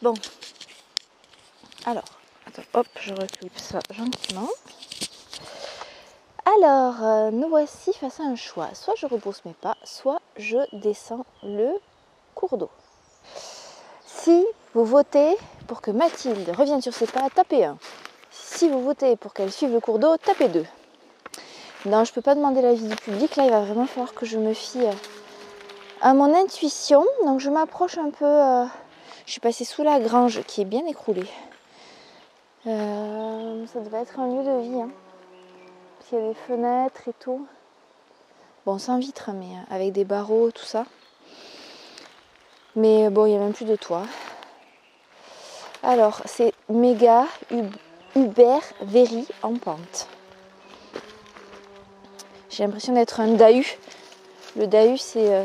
Bon. Alors, hop, je recule ça gentiment. Alors, euh, nous voici face à un choix. Soit je repousse mes pas, soit je descends le cours d'eau. Si vous votez pour que Mathilde revienne sur ses pas, tapez 1. Si vous votez pour qu'elle suive le cours d'eau, tapez 2. Non, je ne peux pas demander l'avis du public. Là, il va vraiment falloir que je me fie euh, à mon intuition. Donc, je m'approche un peu. Je suis passée sous la grange qui est bien écroulée. Euh, ça devait être un lieu de vie. Hein. Parce qu'il y a des fenêtres et tout. Bon, sans vitre, mais euh, avec des barreaux, tout ça. Mais euh, bon, il n'y a même plus de toit. Alors, c'est méga Ub- Uber Very en pente. J'ai l'impression d'être un dahu. Le dahu, c'est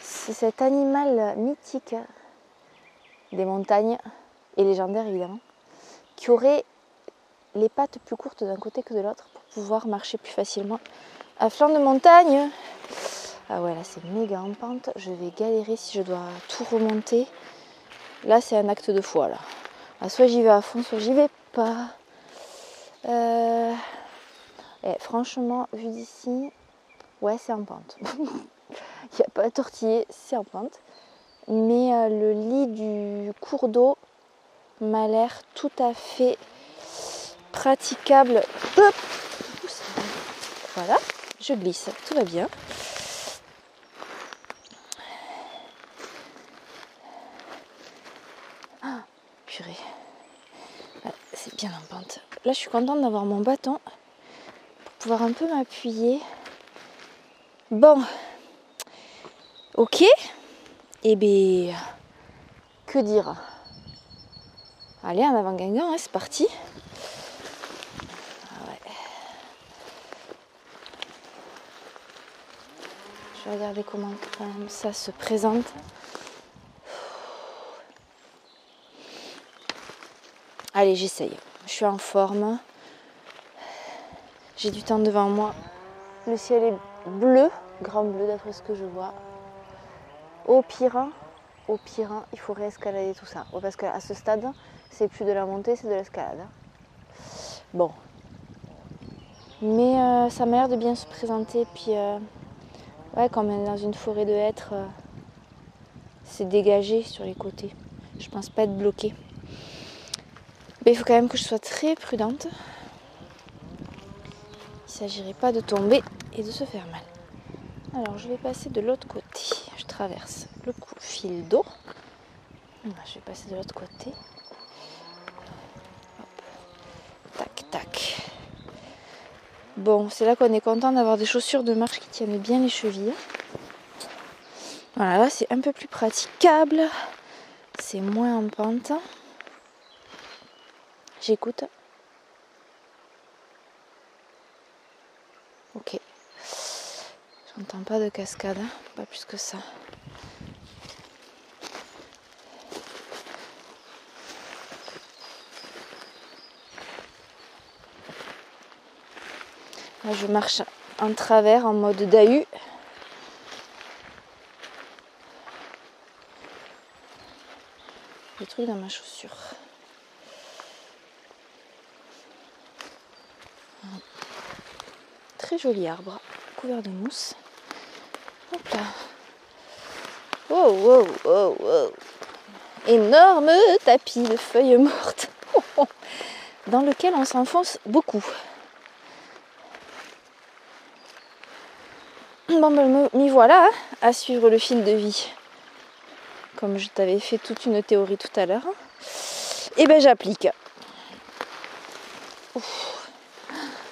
cet animal mythique des montagnes et légendaire évidemment, qui aurait les pattes plus courtes d'un côté que de l'autre pour pouvoir marcher plus facilement à flanc de montagne. Ah ouais, là c'est méga en pente. Je vais galérer si je dois tout remonter. Là, c'est un acte de foi là. Ah, soit j'y vais à fond, soit j'y vais pas. Euh, eh, franchement, vu d'ici, ouais, c'est en pente. Il n'y a pas à tortiller, c'est en pente. Mais euh, le lit du cours d'eau m'a l'air tout à fait praticable. Voilà, je glisse, tout va bien. Ah, purée. C'est bien en pente. Là, je suis contente d'avoir mon bâton pour pouvoir un peu m'appuyer. Bon, ok. Et bien, que dire? Allez, en avant Guingamp, hein, c'est parti. Ah. Je vais regarder comment ça se présente. Allez, j'essaye. Je suis en forme. J'ai du temps devant moi. Le ciel est bleu, grand bleu d'après ce que je vois. Au pire, au pire, il faut réescalader tout ça. Parce qu'à ce stade, c'est plus de la montée, c'est de l'escalade. Bon. Mais euh, ça m'a l'air de bien se présenter. Puis, euh, ouais, comme dans une forêt de hêtres, euh, c'est dégagé sur les côtés. Je pense pas être bloqué. Mais il faut quand même que je sois très prudente. Il ne s'agirait pas de tomber et de se faire mal. Alors je vais passer de l'autre côté. Traverse le fil d'eau. Voilà, Je vais passer de l'autre côté. Tac, tac. Bon, c'est là qu'on est content d'avoir des chaussures de marche qui tiennent bien les chevilles. Voilà, là c'est un peu plus praticable. C'est moins en pente. J'écoute. Ok. J'entends pas de cascade, hein, pas plus que ça. Je marche en travers en mode dahu. Des trucs dans ma chaussure. Très joli arbre, couvert de mousse. Hop là. Énorme tapis de feuilles mortes dans lequel on s'enfonce beaucoup. Bon, ben, m'y voilà hein, à suivre le fil de vie. Comme je t'avais fait toute une théorie tout à l'heure. Et ben j'applique.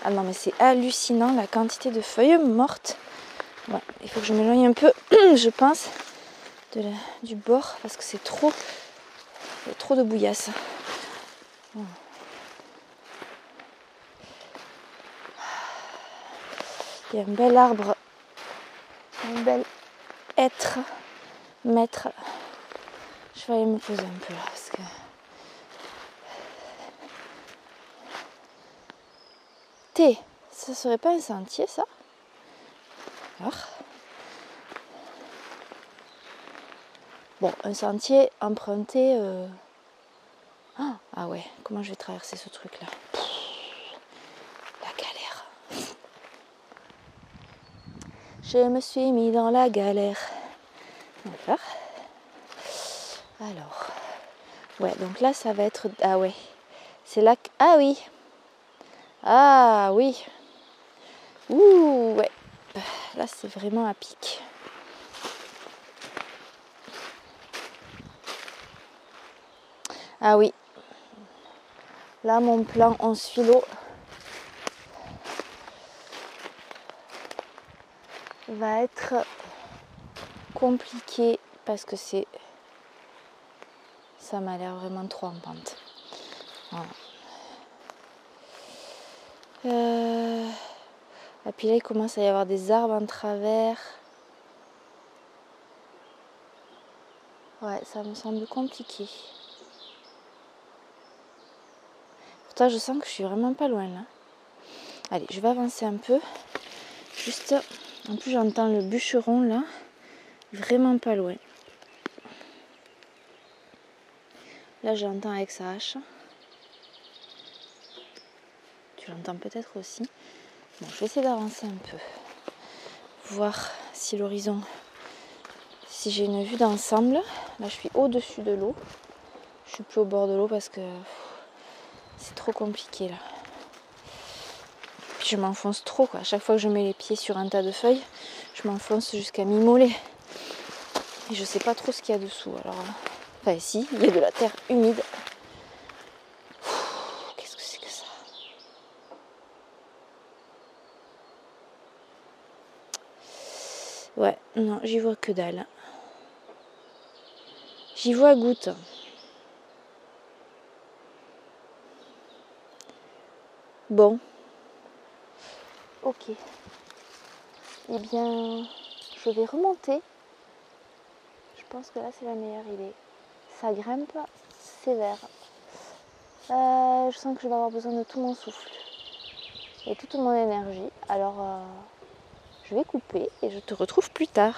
Ah non mais c'est hallucinant la quantité de feuilles mortes. Il faut que je m'éloigne un peu, je pense, du bord parce que c'est trop, trop de bouillasse. Il y a un bel arbre, un bel être, maître. Je vais aller me poser un peu là parce que. T, ça serait pas un sentier ça? Alors? Bon, un sentier emprunté. euh, Ah, ah ouais, comment je vais traverser ce truc-là? La galère. Je me suis mis dans la galère. D'accord. Alors. Ouais, donc là, ça va être. Ah ouais. C'est là que. Ah oui. Ah oui. Ouh, ouais. Là, c'est vraiment à pic. Ah oui. Là, mon plan 11 philo va être compliqué parce que c'est ça m'a l'air vraiment trop en pente. Euh, Et puis là, il commence à y avoir des arbres en travers. Ouais, ça me semble compliqué. Pourtant, je sens que je suis vraiment pas loin là. Allez, je vais avancer un peu. Juste, en plus, j'entends le bûcheron là. Vraiment pas loin. Là, j'entends avec sa hache. Tu l'entends peut-être aussi. Bon, je vais essayer d'avancer un peu. Voir si l'horizon, si j'ai une vue d'ensemble. Là, je suis au-dessus de l'eau. Je suis plus au bord de l'eau parce que c'est trop compliqué là. Je m'enfonce trop quoi. À chaque fois que je mets les pieds sur un tas de feuilles, je m'enfonce jusqu'à mi-mollet. Et je sais pas trop ce qu'il y a dessous. Alors, enfin, si, il y a de la terre humide. Qu'est-ce que c'est que ça? Ouais, non, j'y vois que dalle. J'y vois goutte. Bon. Ok. Eh bien, je vais remonter. Je pense que là, c'est la meilleure idée. Ça grimpe sévère. Euh, je sens que je vais avoir besoin de tout mon souffle et toute mon énergie. Alors, euh, je vais couper et je te retrouve plus tard.